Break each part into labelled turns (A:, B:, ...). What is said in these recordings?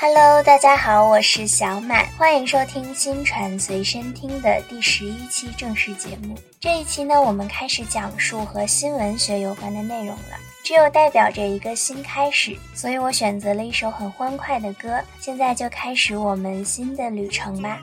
A: Hello，大家好，我是小满，欢迎收听新传随身听的第十一期正式节目。这一期呢，我们开始讲述和新闻学有关的内容了。只有代表着一个新开始，所以我选择了一首很欢快的歌。现在就开始我们新的旅程吧。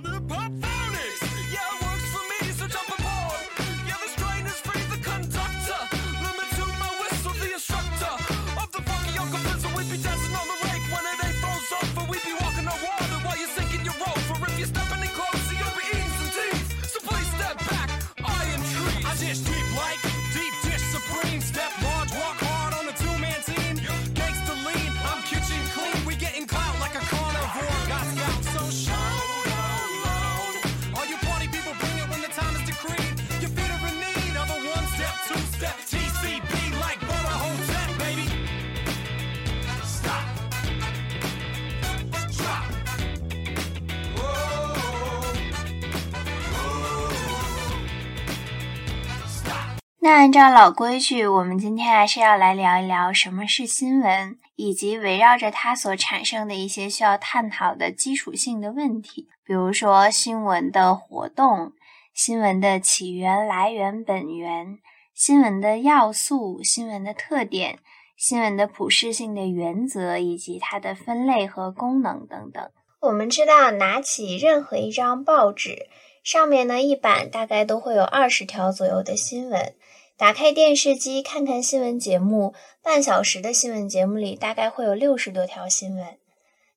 A: 那按照老规矩，我们今天还是要来聊一聊什么是新闻，以及围绕着它所产生的一些需要探讨的基础性的问题，比如说新闻的活动、新闻的起源、来源、本源、新闻的要素、新闻的特点、新闻的普适性的原则，以及它的分类和功能等等。我们知道，拿起任何一张报纸，上面呢一版大概都会有二十条左右的新闻。打开电视机看看新闻节目，半小时的新闻节目里大概会有六十多条新闻。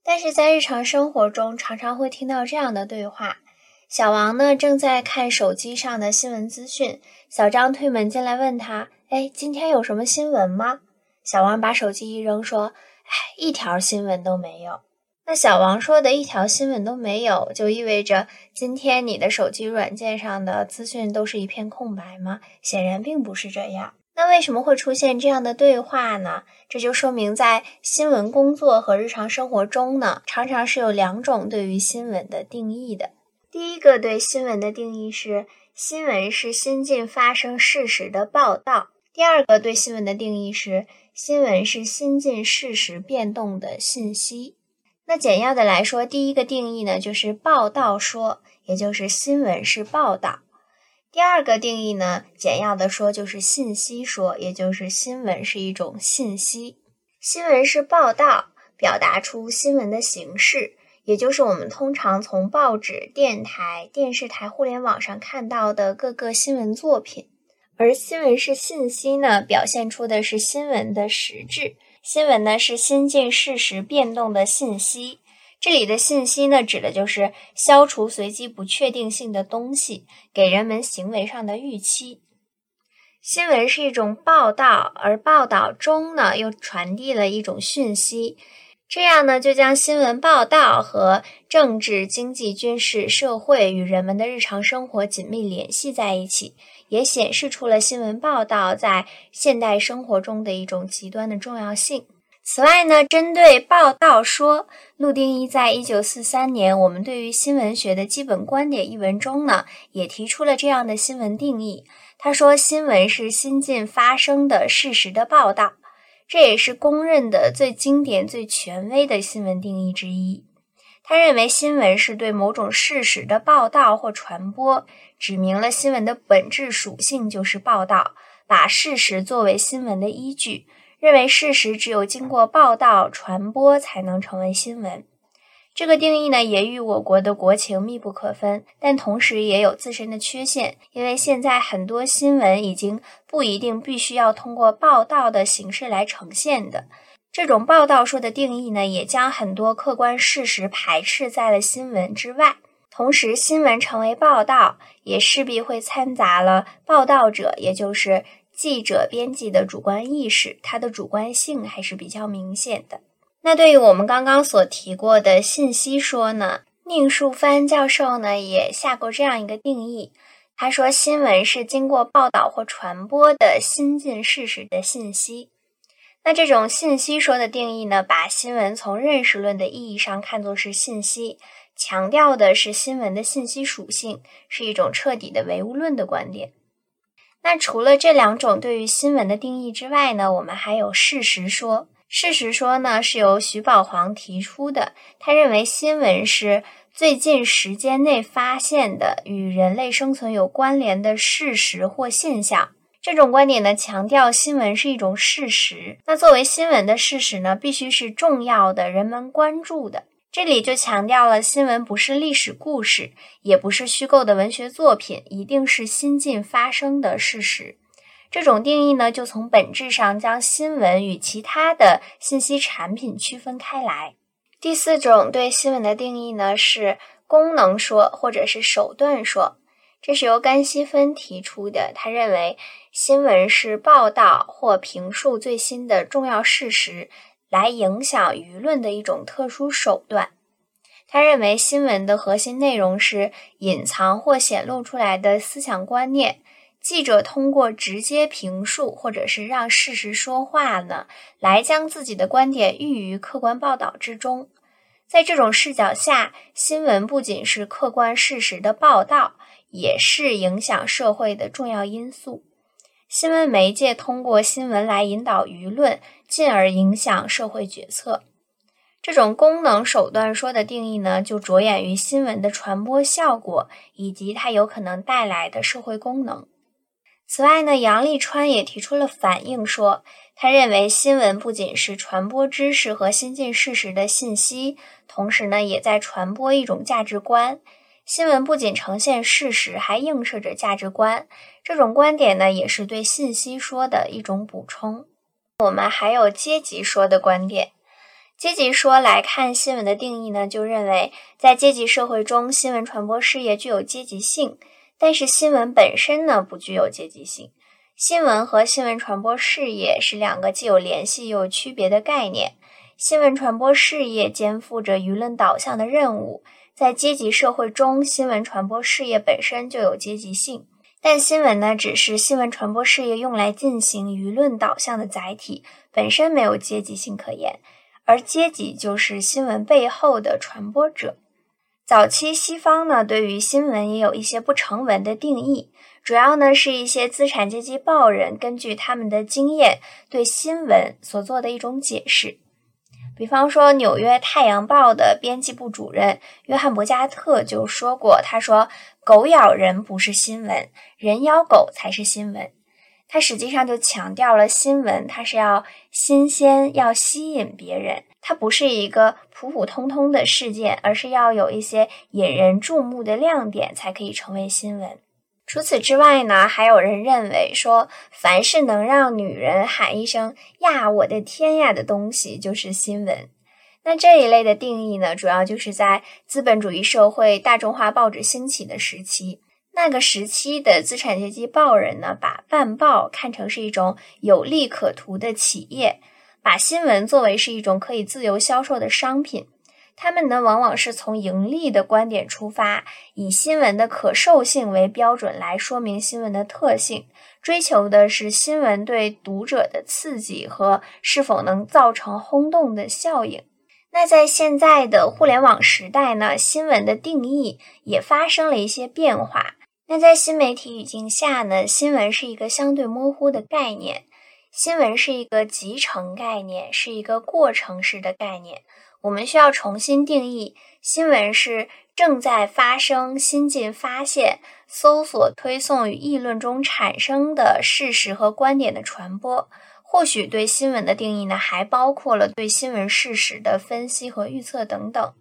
A: 但是在日常生活中，常常会听到这样的对话：小王呢正在看手机上的新闻资讯，小张推门进来问他：“哎，今天有什么新闻吗？”小王把手机一扔，说：“哎，一条新闻都没有。”那小王说的一条新闻都没有，就意味着今天你的手机软件上的资讯都是一片空白吗？显然并不是这样。那为什么会出现这样的对话呢？这就说明在新闻工作和日常生活中呢，常常是有两种对于新闻的定义的。第一个对新闻的定义是，新闻是新近发生事实的报道；第二个对新闻的定义是，新闻是新近事实变动的信息。那简要的来说，第一个定义呢，就是报道说，也就是新闻是报道；第二个定义呢，简要的说就是信息说，也就是新闻是一种信息。新闻是报道，表达出新闻的形式，也就是我们通常从报纸、电台、电视台、互联网上看到的各个新闻作品；而新闻是信息呢，表现出的是新闻的实质。新闻呢是新近事实变动的信息，这里的信息呢指的就是消除随机不确定性的东西，给人们行为上的预期。新闻是一种报道，而报道中呢又传递了一种讯息，这样呢就将新闻报道和政治、经济、军事、社会与人们的日常生活紧密联系在一起。也显示出了新闻报道在现代生活中的一种极端的重要性。此外呢，针对报道说，陆定一在一九四三年《我们对于新闻学的基本观点》一文中呢，也提出了这样的新闻定义。他说，新闻是新近发生的事实的报道，这也是公认的最经典、最权威的新闻定义之一。他认为，新闻是对某种事实的报道或传播。指明了新闻的本质属性就是报道，把事实作为新闻的依据，认为事实只有经过报道传播才能成为新闻。这个定义呢，也与我国的国情密不可分，但同时也有自身的缺陷，因为现在很多新闻已经不一定必须要通过报道的形式来呈现的。这种报道说的定义呢，也将很多客观事实排斥在了新闻之外。同时，新闻成为报道，也势必会掺杂了报道者，也就是记者、编辑的主观意识，它的主观性还是比较明显的。那对于我们刚刚所提过的信息说呢，宁树藩教授呢也下过这样一个定义，他说新闻是经过报道或传播的新近事实的信息。那这种信息说的定义呢，把新闻从认识论的意义上看作是信息。强调的是新闻的信息属性，是一种彻底的唯物论的观点。那除了这两种对于新闻的定义之外呢，我们还有事实说。事实说呢是由徐宝煌提出的，他认为新闻是最近时间内发现的与人类生存有关联的事实或现象。这种观点呢，强调新闻是一种事实。那作为新闻的事实呢，必须是重要的、人们关注的。这里就强调了，新闻不是历史故事，也不是虚构的文学作品，一定是新近发生的事实。这种定义呢，就从本质上将新闻与其他的信息产品区分开来。第四种对新闻的定义呢，是功能说或者是手段说。这是由甘锡芬提出的。他认为，新闻是报道或评述最新的重要事实，来影响舆论的一种特殊手段。他认为，新闻的核心内容是隐藏或显露出来的思想观念。记者通过直接评述，或者是让事实说话呢，来将自己的观点寓于客观报道之中。在这种视角下，新闻不仅是客观事实的报道。也是影响社会的重要因素。新闻媒介通过新闻来引导舆论，进而影响社会决策。这种功能手段说的定义呢，就着眼于新闻的传播效果以及它有可能带来的社会功能。此外呢，杨立川也提出了反应说，他认为新闻不仅是传播知识和新进事实的信息，同时呢，也在传播一种价值观。新闻不仅呈现事实，还映射着价值观。这种观点呢，也是对信息说的一种补充。我们还有阶级说的观点。阶级说来看新闻的定义呢，就认为在阶级社会中，新闻传播事业具有阶级性，但是新闻本身呢，不具有阶级性。新闻和新闻传播事业是两个既有联系又有区别的概念。新闻传播事业肩负着舆论导向的任务。在阶级社会中，新闻传播事业本身就有阶级性，但新闻呢，只是新闻传播事业用来进行舆论导向的载体，本身没有阶级性可言。而阶级就是新闻背后的传播者。早期西方呢，对于新闻也有一些不成文的定义，主要呢是一些资产阶级报人根据他们的经验对新闻所做的一种解释。比方说，《纽约太阳报》的编辑部主任约翰·伯加特就说过：“他说，狗咬人不是新闻，人咬狗才是新闻。”他实际上就强调了新闻，它是要新鲜，要吸引别人，它不是一个普普通通的事件，而是要有一些引人注目的亮点，才可以成为新闻。除此之外呢，还有人认为说，凡是能让女人喊一声“呀，我的天呀”的东西就是新闻。那这一类的定义呢，主要就是在资本主义社会大众化报纸兴起的时期，那个时期的资产阶级报人呢，把办报看成是一种有利可图的企业，把新闻作为是一种可以自由销售的商品。他们呢，往往是从盈利的观点出发，以新闻的可受性为标准来说明新闻的特性，追求的是新闻对读者的刺激和是否能造成轰动的效应。那在现在的互联网时代呢，新闻的定义也发生了一些变化。那在新媒体语境下呢，新闻是一个相对模糊的概念，新闻是一个集成概念，是一个过程式的概念。我们需要重新定义新闻是正在发生、新近发现、搜索、推送与议论中产生的事实和观点的传播。或许对新闻的定义呢，还包括了对新闻事实的分析和预测等等。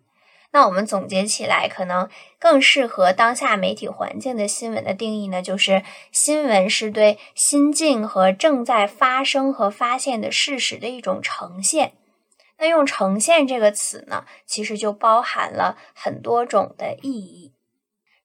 A: 那我们总结起来，可能更适合当下媒体环境的新闻的定义呢，就是新闻是对新近和正在发生和发现的事实的一种呈现。那用“呈现”这个词呢，其实就包含了很多种的意义。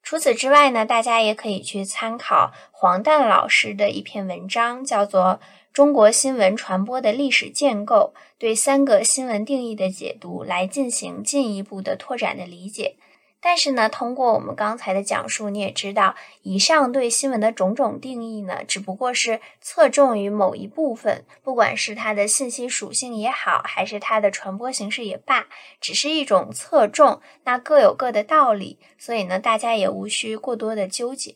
A: 除此之外呢，大家也可以去参考黄诞老师的一篇文章，叫做《中国新闻传播的历史建构：对三个新闻定义的解读》，来进行进一步的拓展的理解。但是呢，通过我们刚才的讲述，你也知道，以上对新闻的种种定义呢，只不过是侧重于某一部分，不管是它的信息属性也好，还是它的传播形式也罢，只是一种侧重，那各有各的道理，所以呢，大家也无需过多的纠结。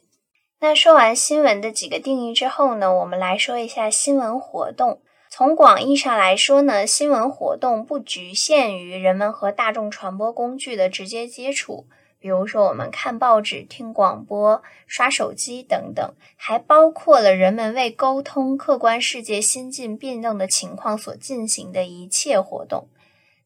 A: 那说完新闻的几个定义之后呢，我们来说一下新闻活动。从广义上来说呢，新闻活动不局限于人们和大众传播工具的直接接触，比如说我们看报纸、听广播、刷手机等等，还包括了人们为沟通客观世界新近变动的情况所进行的一切活动。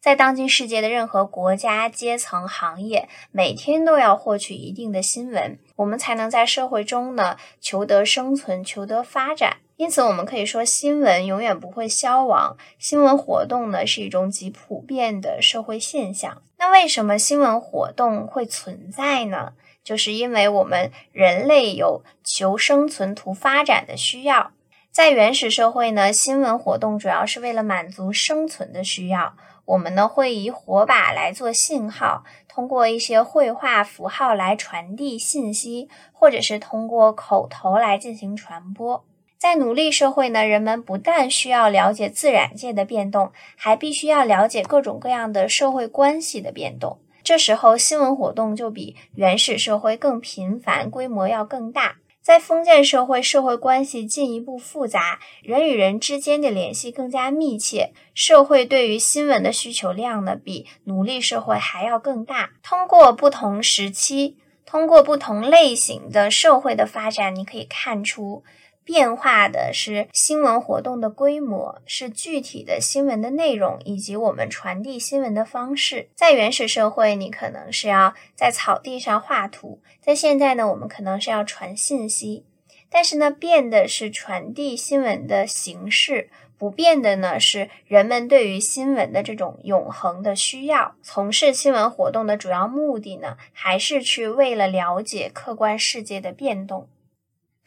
A: 在当今世界的任何国家、阶层、行业，每天都要获取一定的新闻，我们才能在社会中呢求得生存、求得发展。因此，我们可以说，新闻永远不会消亡。新闻活动呢是一种极普遍的社会现象。那为什么新闻活动会存在呢？就是因为我们人类有求生存、图发展的需要。在原始社会呢，新闻活动主要是为了满足生存的需要。我们呢会以火把来做信号，通过一些绘画符号来传递信息，或者是通过口头来进行传播。在奴隶社会呢，人们不但需要了解自然界的变动，还必须要了解各种各样的社会关系的变动。这时候，新闻活动就比原始社会更频繁，规模要更大。在封建社会，社会关系进一步复杂，人与人之间的联系更加密切，社会对于新闻的需求量呢，比奴隶社会还要更大。通过不同时期，通过不同类型的社会的发展，你可以看出。变化的是新闻活动的规模，是具体的新闻的内容，以及我们传递新闻的方式。在原始社会，你可能是要在草地上画图；在现在呢，我们可能是要传信息。但是呢，变的是传递新闻的形式，不变的呢是人们对于新闻的这种永恒的需要。从事新闻活动的主要目的呢，还是去为了了解客观世界的变动。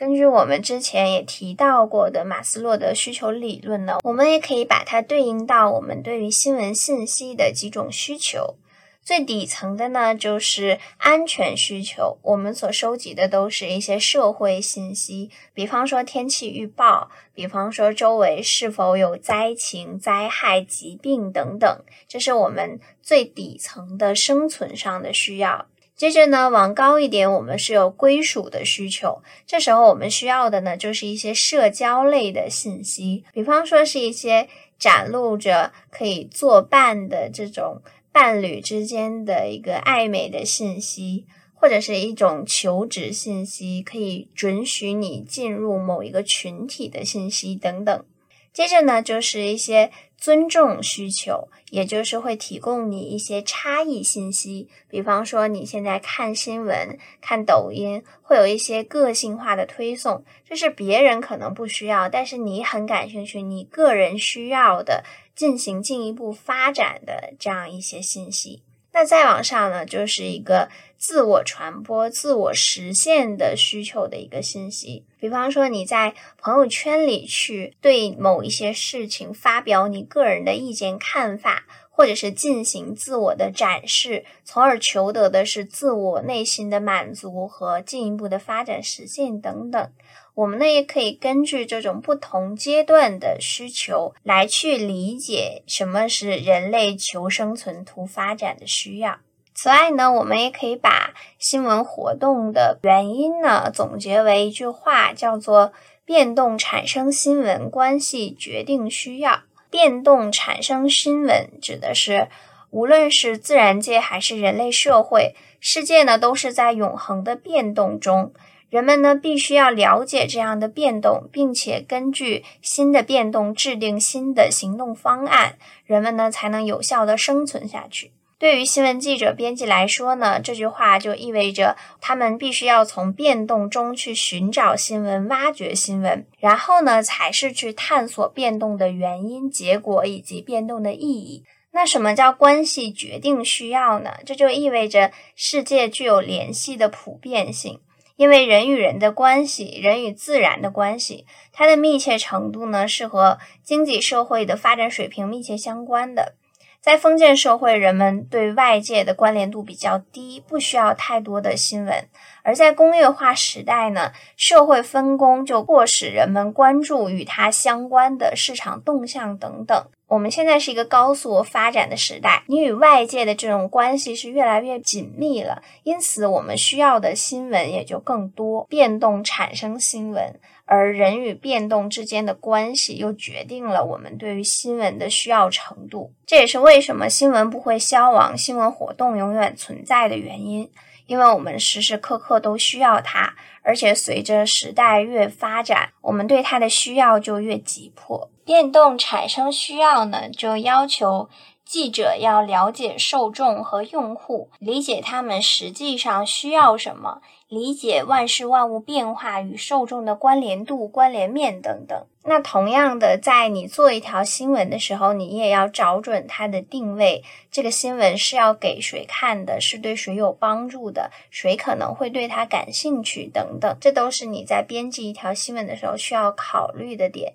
A: 根据我们之前也提到过的马斯洛的需求理论呢，我们也可以把它对应到我们对于新闻信息的几种需求。最底层的呢，就是安全需求。我们所收集的都是一些社会信息，比方说天气预报，比方说周围是否有灾情、灾害、疾病等等，这是我们最底层的生存上的需要。接着呢，往高一点，我们是有归属的需求。这时候我们需要的呢，就是一些社交类的信息，比方说是一些展露着可以作伴的这种伴侣之间的一个暧昧的信息，或者是一种求职信息，可以准许你进入某一个群体的信息等等。接着呢，就是一些尊重需求，也就是会提供你一些差异信息。比方说，你现在看新闻、看抖音，会有一些个性化的推送，这是别人可能不需要，但是你很感兴趣，你个人需要的，进行进一步发展的这样一些信息。那再往上呢，就是一个自我传播、自我实现的需求的一个信息。比方说，你在朋友圈里去对某一些事情发表你个人的意见看法，或者是进行自我的展示，从而求得的是自我内心的满足和进一步的发展实现等等。我们呢也可以根据这种不同阶段的需求来去理解什么是人类求生存、图发展的需要。此外呢，我们也可以把新闻活动的原因呢总结为一句话，叫做“变动产生新闻，关系决定需要”。变动产生新闻，指的是无论是自然界还是人类社会，世界呢都是在永恒的变动中。人们呢，必须要了解这样的变动，并且根据新的变动制定新的行动方案，人们呢才能有效的生存下去。对于新闻记者、编辑来说呢，这句话就意味着他们必须要从变动中去寻找新闻、挖掘新闻，然后呢，才是去探索变动的原因、结果以及变动的意义。那什么叫关系决定需要呢？这就意味着世界具有联系的普遍性。因为人与人的关系，人与自然的关系，它的密切程度呢，是和经济社会的发展水平密切相关的。在封建社会，人们对外界的关联度比较低，不需要太多的新闻；而在工业化时代呢，社会分工就迫使人们关注与它相关的市场动向等等。我们现在是一个高速发展的时代，你与外界的这种关系是越来越紧密了，因此我们需要的新闻也就更多。变动产生新闻，而人与变动之间的关系又决定了我们对于新闻的需要程度。这也是为什么新闻不会消亡，新闻活动永远存在的原因。因为我们时时刻刻都需要它，而且随着时代越发展，我们对它的需要就越急迫。变动产生需要呢，就要求记者要了解受众和用户，理解他们实际上需要什么。理解万事万物变化与受众的关联度、关联面等等。那同样的，在你做一条新闻的时候，你也要找准它的定位。这个新闻是要给谁看的？是对谁有帮助的？谁可能会对它感兴趣？等等，这都是你在编辑一条新闻的时候需要考虑的点。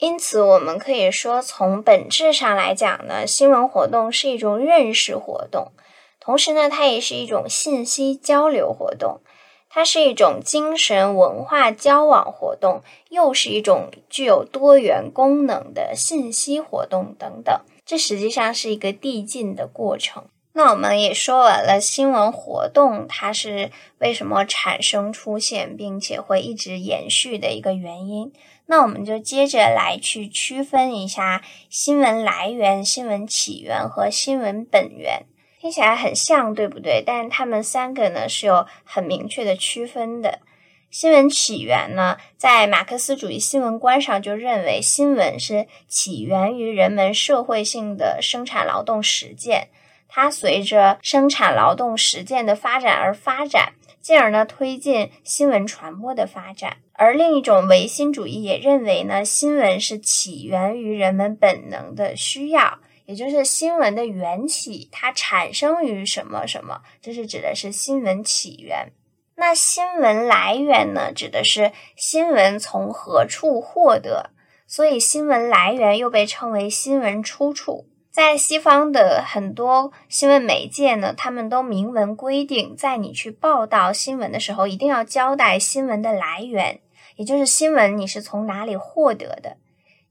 A: 因此，我们可以说，从本质上来讲呢，新闻活动是一种认识活动，同时呢，它也是一种信息交流活动。它是一种精神文化交往活动，又是一种具有多元功能的信息活动等等。这实际上是一个递进的过程。那我们也说完了新闻活动，它是为什么产生、出现，并且会一直延续的一个原因。那我们就接着来去区分一下新闻来源、新闻起源和新闻本源。听起来很像，对不对？但是它们三个呢是有很明确的区分的。新闻起源呢，在马克思主义新闻观上就认为，新闻是起源于人们社会性的生产劳动实践，它随着生产劳动实践的发展而发展，进而呢推进新闻传播的发展。而另一种唯心主义也认为呢，新闻是起源于人们本能的需要。也就是新闻的缘起，它产生于什么什么？这是指的是新闻起源。那新闻来源呢？指的是新闻从何处获得。所以新闻来源又被称为新闻出处。在西方的很多新闻媒介呢，他们都明文规定，在你去报道新闻的时候，一定要交代新闻的来源，也就是新闻你是从哪里获得的。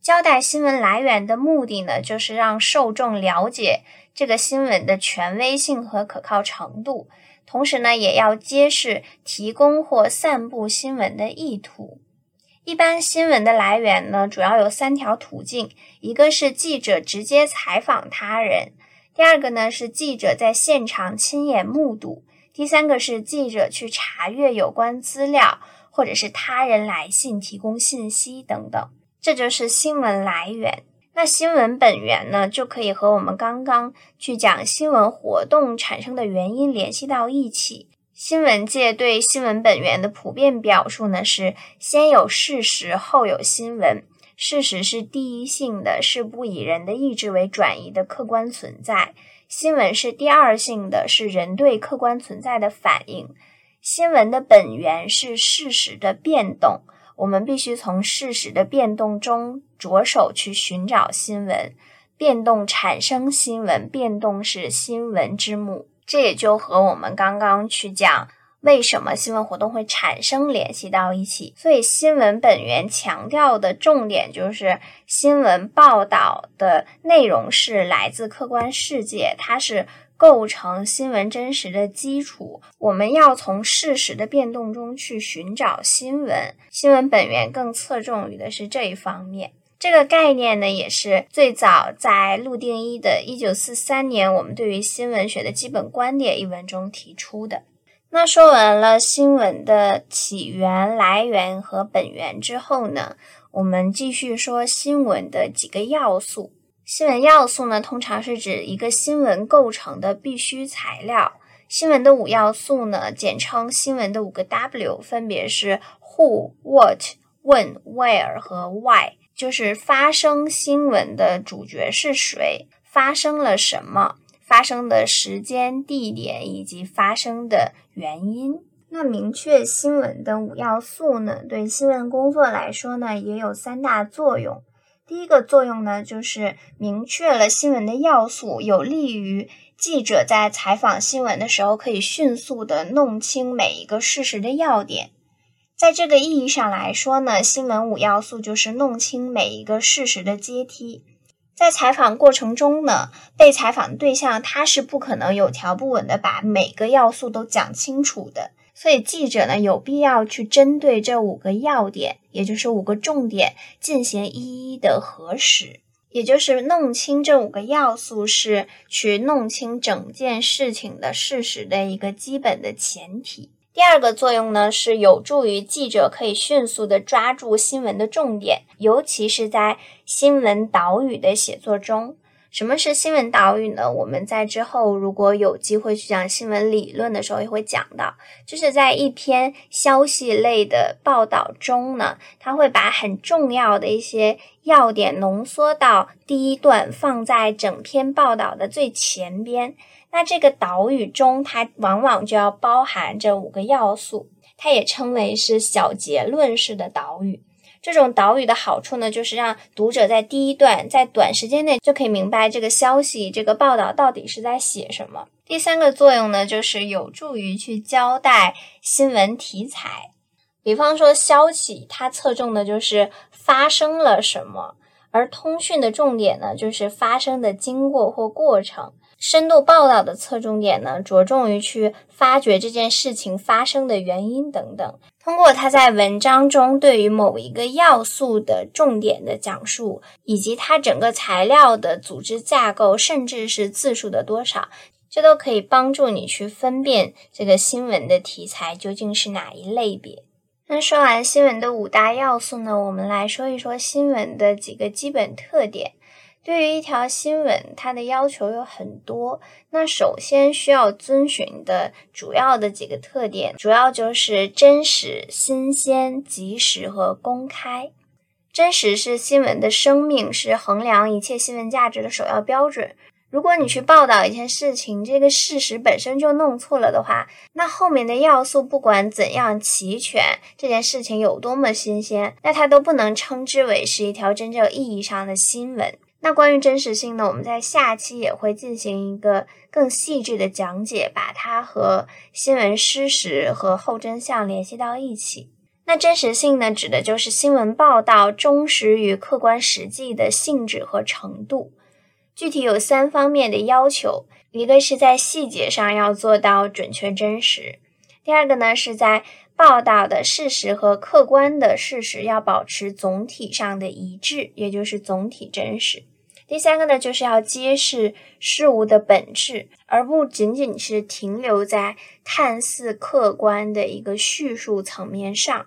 A: 交代新闻来源的目的呢，就是让受众了解这个新闻的权威性和可靠程度，同时呢，也要揭示提供或散布新闻的意图。一般新闻的来源呢，主要有三条途径：一个是记者直接采访他人；第二个呢是记者在现场亲眼目睹；第三个是记者去查阅有关资料，或者是他人来信提供信息等等。这就是新闻来源。那新闻本源呢，就可以和我们刚刚去讲新闻活动产生的原因联系到一起。新闻界对新闻本源的普遍表述呢，是先有事实，后有新闻。事实是第一性的，是不以人的意志为转移的客观存在；新闻是第二性的，是人对客观存在的反应。新闻的本源是事实的变动。我们必须从事实的变动中着手去寻找新闻，变动产生新闻，变动是新闻之母。这也就和我们刚刚去讲为什么新闻活动会产生联系到一起。所以，新闻本源强调的重点就是新闻报道的内容是来自客观世界，它是。构成新闻真实的基础，我们要从事实的变动中去寻找新闻。新闻本源更侧重于的是这一方面。这个概念呢，也是最早在陆定一的1943年《我们对于新闻学的基本观点》一文中提出的。那说完了新闻的起源、来源和本源之后呢，我们继续说新闻的几个要素。新闻要素呢，通常是指一个新闻构成的必须材料。新闻的五要素呢，简称新闻的五个 W，分别是 Who、What、When、Where 和 Why，就是发生新闻的主角是谁，发生了什么，发生的时间、地点以及发生的原因。那明确新闻的五要素呢，对新闻工作来说呢，也有三大作用。第一个作用呢，就是明确了新闻的要素，有利于记者在采访新闻的时候可以迅速的弄清每一个事实的要点。在这个意义上来说呢，新闻五要素就是弄清每一个事实的阶梯。在采访过程中呢，被采访对象他是不可能有条不紊的把每个要素都讲清楚的，所以记者呢有必要去针对这五个要点，也就是五个重点进行一一的核实，也就是弄清这五个要素是去弄清整件事情的事实的一个基本的前提。第二个作用呢，是有助于记者可以迅速的抓住新闻的重点，尤其是在新闻导语的写作中。什么是新闻导语呢？我们在之后如果有机会去讲新闻理论的时候，也会讲到，就是在一篇消息类的报道中呢，它会把很重要的一些要点浓缩到第一段，放在整篇报道的最前边。那这个导语中，它往往就要包含这五个要素，它也称为是小结论式的导语。这种导语的好处呢，就是让读者在第一段在短时间内就可以明白这个消息、这个报道到底是在写什么。第三个作用呢，就是有助于去交代新闻题材。比方说，消息它侧重的就是发生了什么，而通讯的重点呢，就是发生的经过或过程。深度报道的侧重点呢，着重于去发掘这件事情发生的原因等等。通过他在文章中对于某一个要素的重点的讲述，以及他整个材料的组织架构，甚至是字数的多少，这都可以帮助你去分辨这个新闻的题材究竟是哪一类别。那说完新闻的五大要素呢，我们来说一说新闻的几个基本特点。对于一条新闻，它的要求有很多。那首先需要遵循的主要的几个特点，主要就是真实、新鲜、及时和公开。真实是新闻的生命，是衡量一切新闻价值的首要标准。如果你去报道一件事情，这个事实本身就弄错了的话，那后面的要素不管怎样齐全，这件事情有多么新鲜，那它都不能称之为是一条真正意义上的新闻。那关于真实性呢？我们在下期也会进行一个更细致的讲解，把它和新闻事实和后真相联系到一起。那真实性呢，指的就是新闻报道忠实于客观实际的性质和程度。具体有三方面的要求：一个是在细节上要做到准确真实；第二个呢，是在报道的事实和客观的事实要保持总体上的一致，也就是总体真实。第三个呢，就是要揭示事物的本质，而不仅仅是停留在看似客观的一个叙述层面上。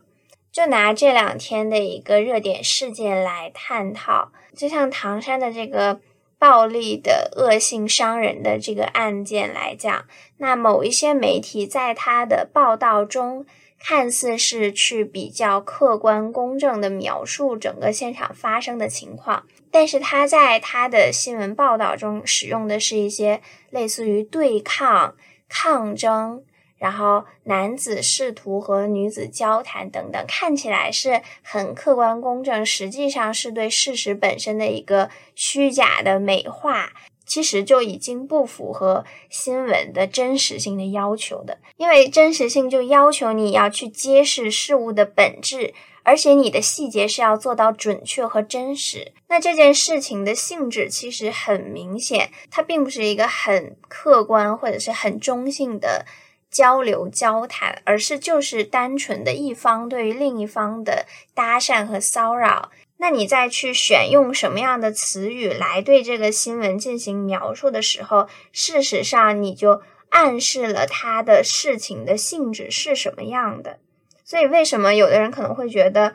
A: 就拿这两天的一个热点事件来探讨，就像唐山的这个暴力的恶性伤人的这个案件来讲，那某一些媒体在他的报道中。看似是去比较客观公正的描述整个现场发生的情况，但是他在他的新闻报道中使用的是一些类似于对抗、抗争，然后男子试图和女子交谈等等，看起来是很客观公正，实际上是对事实本身的一个虚假的美化。其实就已经不符合新闻的真实性的要求的，因为真实性就要求你要去揭示事物的本质，而且你的细节是要做到准确和真实。那这件事情的性质其实很明显，它并不是一个很客观或者是很中性的交流交谈，而是就是单纯的一方对于另一方的搭讪和骚扰。那你再去选用什么样的词语来对这个新闻进行描述的时候，事实上你就暗示了他的事情的性质是什么样的。所以，为什么有的人可能会觉得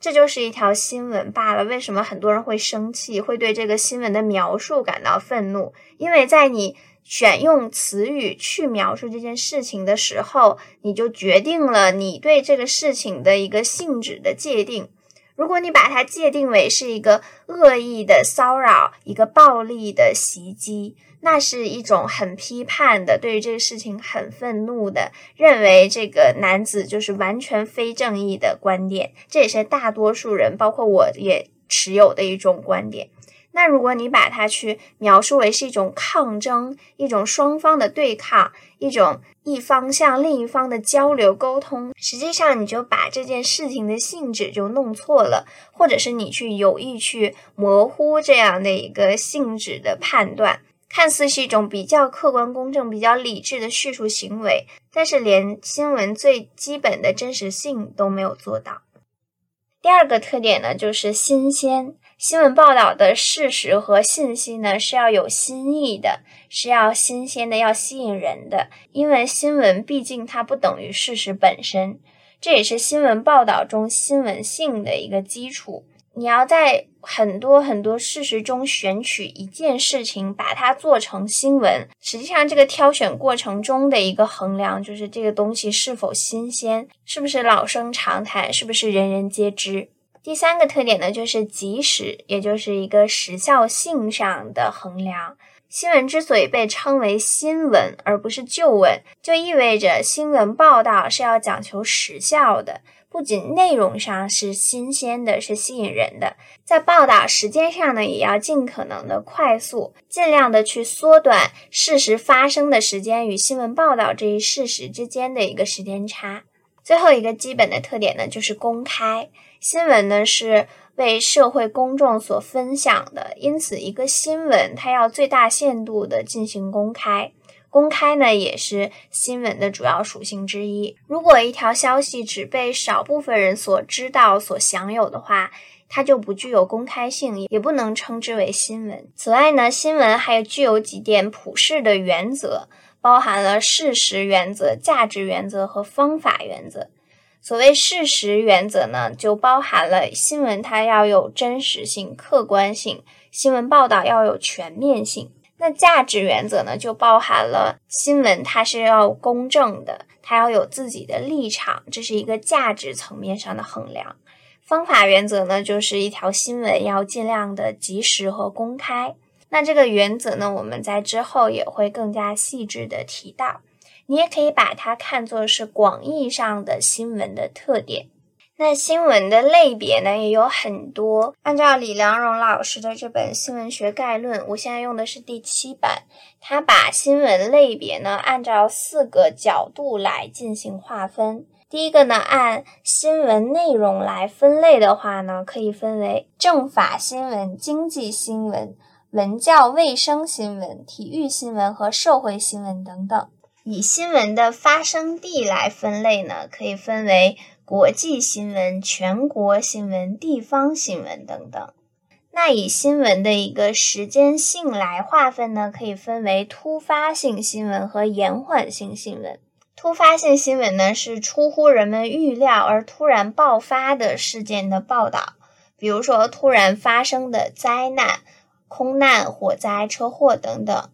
A: 这就是一条新闻罢了？为什么很多人会生气，会对这个新闻的描述感到愤怒？因为在你选用词语去描述这件事情的时候，你就决定了你对这个事情的一个性质的界定。如果你把它界定为是一个恶意的骚扰、一个暴力的袭击，那是一种很批判的，对于这个事情很愤怒的，认为这个男子就是完全非正义的观点。这也是大多数人，包括我也持有的一种观点。那如果你把它去描述为是一种抗争，一种双方的对抗，一种一方向另一方的交流沟通，实际上你就把这件事情的性质就弄错了，或者是你去有意去模糊这样的一个性质的判断，看似是一种比较客观公正、比较理智的叙述行为，但是连新闻最基本的真实性都没有做到。第二个特点呢，就是新鲜。新闻报道的事实和信息呢，是要有新意的，是要新鲜的，要吸引人的。因为新闻毕竟它不等于事实本身，这也是新闻报道中新闻性的一个基础。你要在很多很多事实中选取一件事情，把它做成新闻。实际上，这个挑选过程中的一个衡量，就是这个东西是否新鲜，是不是老生常谈，是不是人人皆知。第三个特点呢，就是及时，也就是一个时效性上的衡量。新闻之所以被称为新闻而不是旧闻，就意味着新闻报道是要讲求时效的，不仅内容上是新鲜的，是吸引人的，在报道时间上呢，也要尽可能的快速，尽量的去缩短事实发生的时间与新闻报道这一事实之间的一个时间差。最后一个基本的特点呢，就是公开。新闻呢是为社会公众所分享的，因此一个新闻它要最大限度的进行公开。公开呢也是新闻的主要属性之一。如果一条消息只被少部分人所知道、所享有的话，它就不具有公开性，也不能称之为新闻。此外呢，新闻还具有几点普世的原则，包含了事实原则、价值原则和方法原则。所谓事实原则呢，就包含了新闻它要有真实性、客观性，新闻报道要有全面性。那价值原则呢，就包含了新闻它是要公正的，它要有自己的立场，这是一个价值层面上的衡量。方法原则呢，就是一条新闻要尽量的及时和公开。那这个原则呢，我们在之后也会更加细致的提到。你也可以把它看作是广义上的新闻的特点。那新闻的类别呢也有很多。按照李良荣老师的这本《新闻学概论》，我现在用的是第七版，他把新闻类别呢按照四个角度来进行划分。第一个呢，按新闻内容来分类的话呢，可以分为政法新闻、经济新闻、文教卫生新闻、体育新闻和社会新闻等等。以新闻的发生地来分类呢，可以分为国际新闻、全国新闻、地方新闻等等。那以新闻的一个时间性来划分呢，可以分为突发性新闻和延缓性新闻。突发性新闻呢，是出乎人们预料而突然爆发的事件的报道，比如说突然发生的灾难、空难、火灾、车祸等等。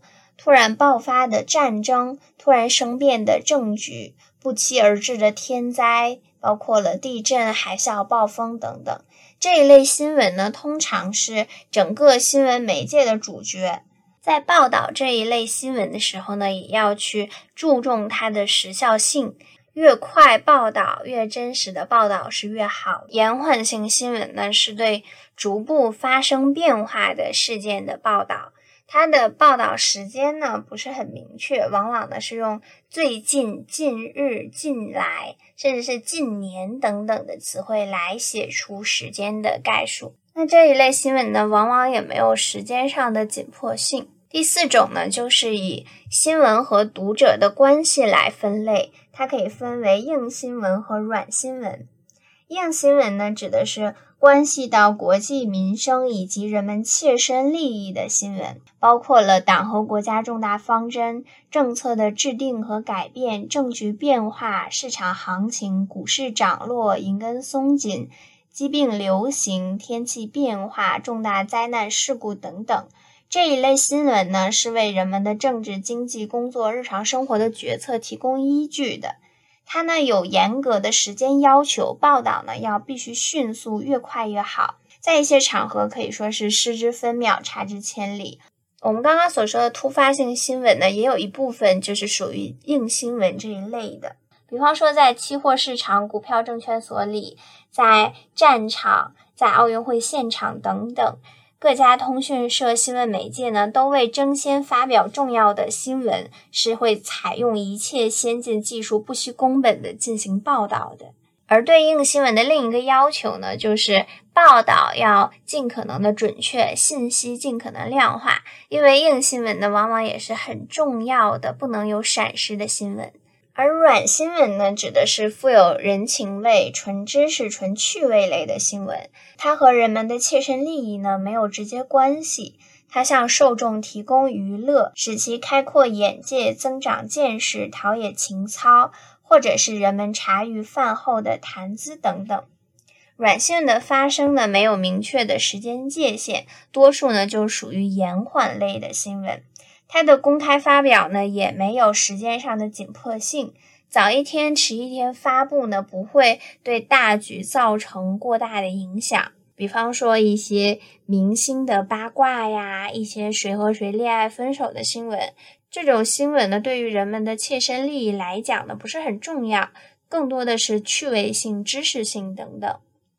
A: 突然爆发的战争，突然生变的政局，不期而至的天灾，包括了地震、海啸、暴风等等。这一类新闻呢，通常是整个新闻媒介的主角。在报道这一类新闻的时候呢，也要去注重它的时效性。越快报道，越真实的报道是越好。延缓性新闻呢，是对逐步发生变化的事件的报道。它的报道时间呢不是很明确，往往呢是用最近、近日、近来，甚至是近年等等的词汇来写出时间的概述。那这一类新闻呢，往往也没有时间上的紧迫性。第四种呢，就是以新闻和读者的关系来分类，它可以分为硬新闻和软新闻。硬新闻呢，指的是。关系到国计民生以及人们切身利益的新闻，包括了党和国家重大方针、政策的制定和改变、政局变化、市场行情、股市涨落、银根松紧、疾病流行、天气变化、重大灾难事故等等。这一类新闻呢，是为人们的政治、经济、工作、日常生活的决策提供依据的。它呢有严格的时间要求，报道呢要必须迅速，越快越好。在一些场合可以说是失之分秒，差之千里。我们刚刚所说的突发性新闻呢，也有一部分就是属于硬新闻这一类的。比方说，在期货市场、股票证券所里，在战场、在奥运会现场等等。各家通讯社、新闻媒介呢，都为争先发表重要的新闻，是会采用一切先进技术、不惜工本的进行报道的。而对应新闻的另一个要求呢，就是报道要尽可能的准确，信息尽可能量化，因为硬新闻呢，往往也是很重要的，不能有闪失的新闻。而软新闻呢，指的是富有人情味、纯知识、纯趣味类的新闻。它和人们的切身利益呢没有直接关系，它向受众提供娱乐，使其开阔眼界、增长见识、陶冶情操，或者是人们茶余饭后的谈资等等。软新闻的发生呢，没有明确的时间界限，多数呢就属于延缓类的新闻。它的公开发表呢，也没有时间上的紧迫性，早一天迟一天发布呢，不会对大局造成过大的影响。比方说一些明星的八卦呀，一些谁和谁恋爱分手的新闻，这种新闻呢，对于人们的切身利益来讲呢，不是很重要，更多的是趣味性、知识性等等。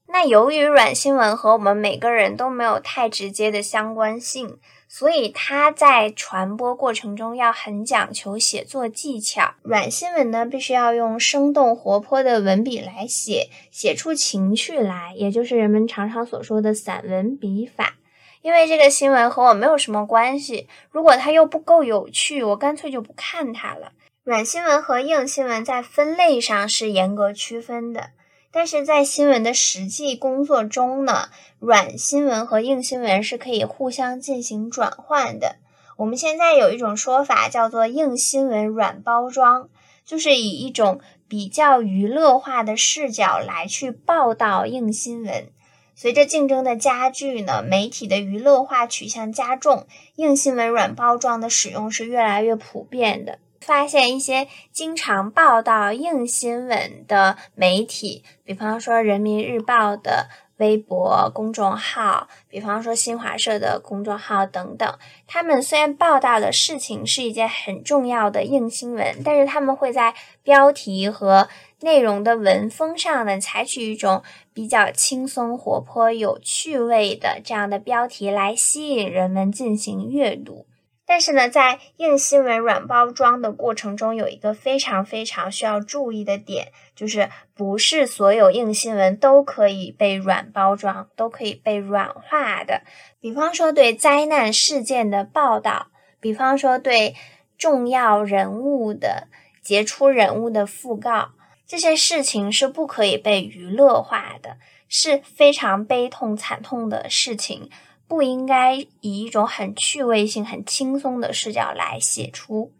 A: 那由于软新闻和我们每个人都没有太直接的相关性。所以它在传播过程中要很讲求写作技巧。软新闻呢，必须要用生动活泼的文笔来写，写出情趣来，也就是人们常常所说的散文笔法。因为这个新闻和我没有什么关系，如果它又不够有趣，我干脆就不看它了。软新闻和硬新闻在分类上是严格区分的。但是在新闻的实际工作中呢，软新闻和硬新闻是可以互相进行转换的。我们现在有一种说法叫做“硬新闻软包装”，就是以一种比较娱乐化的视角来去报道硬新闻。随着竞争的加剧呢，媒体的娱乐化取向加重，硬新闻软包装的使用是越来越普遍的。发现一些经常报道硬新闻的媒体，比方说人民日报的微博公众号，比方说新华社的公众号等等。他们虽然报道的事情是一件很重要的硬新闻，但是他们会在标题和内容的文风上呢，采取一种比较轻松、活泼、有趣味的这样的标题来吸引人们进行阅读。但是呢，在硬新闻软包装的过程中，有一个非常非常需要注意的点，就是不是所有硬新闻都可以被软包装，都可以被软化的。比方说，对灾难事件的报道，比方说对重要人物的杰出人物的讣告，这些事情是不可以被娱乐化的，是非常悲痛惨痛的事情。不应该以一种很趣味性、很轻松的视角来写出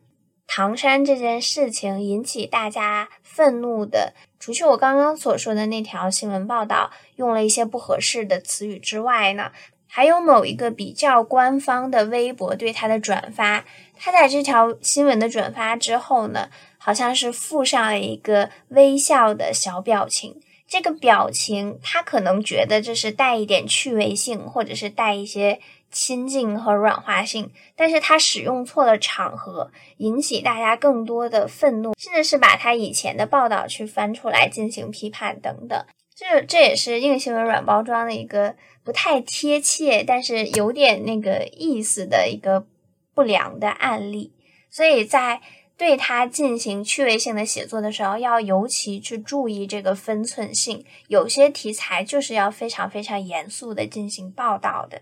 A: 唐山这件事情引起大家愤怒的。除去我刚刚所说的那条新闻报道用了一些不合适的词语之外呢，还有某一个比较官方的微博对他的转发。他在这条新闻的转发之后呢，好像是附上了一个微笑的小表情。这个表情，他可能觉得这是带一点趣味性，或者是带一些亲近和软化性，但是他使用错了场合，引起大家更多的愤怒，甚至是把他以前的报道去翻出来进行批判等等。这这也是硬新闻软包装的一个不太贴切，但是有点那个意思的一个不良的案例。所以在对它进行趣味性的写作的时候，要尤其去注意这个分寸性。有些题材就是要非常非常严肃的进行报道的。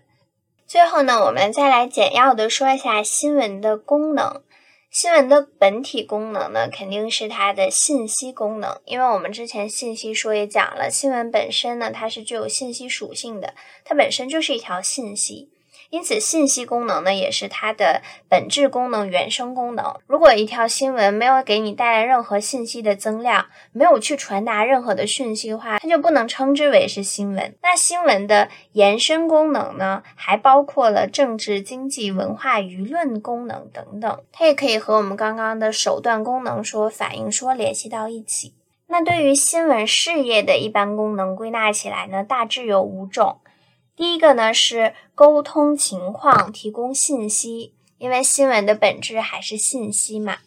A: 最后呢，我们再来简要的说一下新闻的功能。新闻的本体功能呢，肯定是它的信息功能，因为我们之前信息说也讲了，新闻本身呢，它是具有信息属性的，它本身就是一条信息。因此，信息功能呢，也是它的本质功能、原生功能。如果一条新闻没有给你带来任何信息的增量，没有去传达任何的讯息的话，它就不能称之为是新闻。那新闻的延伸功能呢，还包括了政治、经济、文化、舆论功能等等。它也可以和我们刚刚的手段功能说、反应说联系到一起。那对于新闻事业的一般功能归纳起来呢，大致有五种。第一个呢是沟通情况，提供信息，因为新闻的本质还是信息嘛。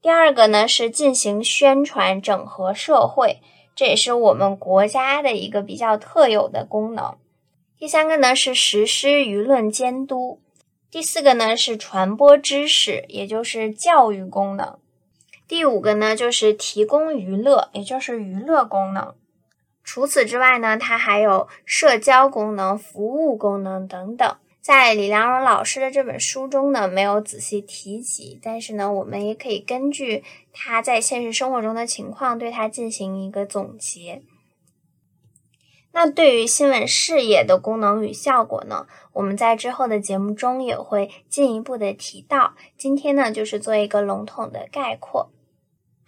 A: 第二个呢是进行宣传，整合社会，这也是我们国家的一个比较特有的功能。第三个呢是实施舆论监督。第四个呢是传播知识，也就是教育功能。第五个呢就是提供娱乐，也就是娱乐功能。除此之外呢，它还有社交功能、服务功能等等。在李良荣老师的这本书中呢，没有仔细提及，但是呢，我们也可以根据他在现实生活中的情况，对他进行一个总结。那对于新闻事业的功能与效果呢，我们在之后的节目中也会进一步的提到。今天呢，就是做一个笼统的概括。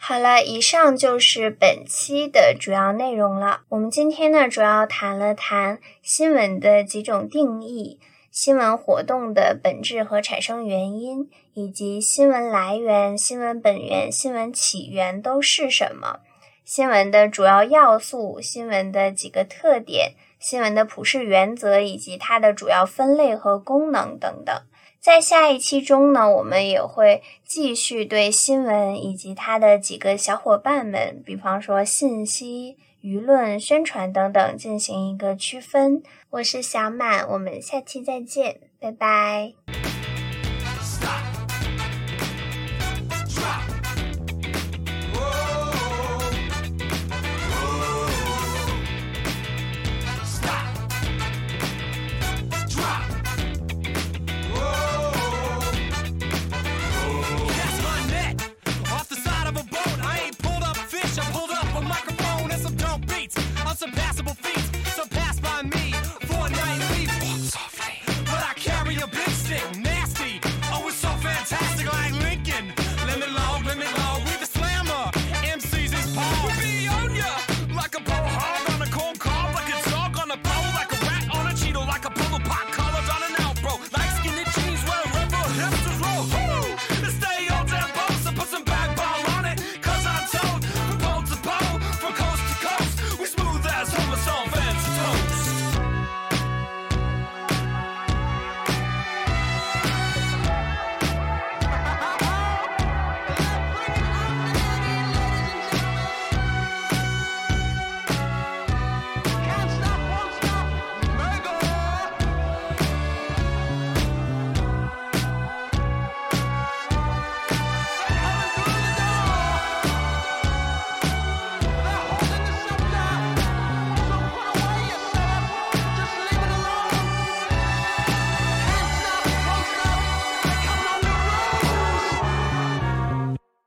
A: 好了，以上就是本期的主要内容了。我们今天呢，主要谈了谈新闻的几种定义。新闻活动的本质和产生原因，以及新闻来源、新闻本源、新闻起源都是什么？新闻的主要要素、新闻的几个特点、新闻的普世原则以及它的主要分类和功能等等。在下一期中呢，我们也会继续对新闻以及它的几个小伙伴们，比方说信息。舆论宣传等等进行一个区分。我是小满，我们下期再见，拜拜。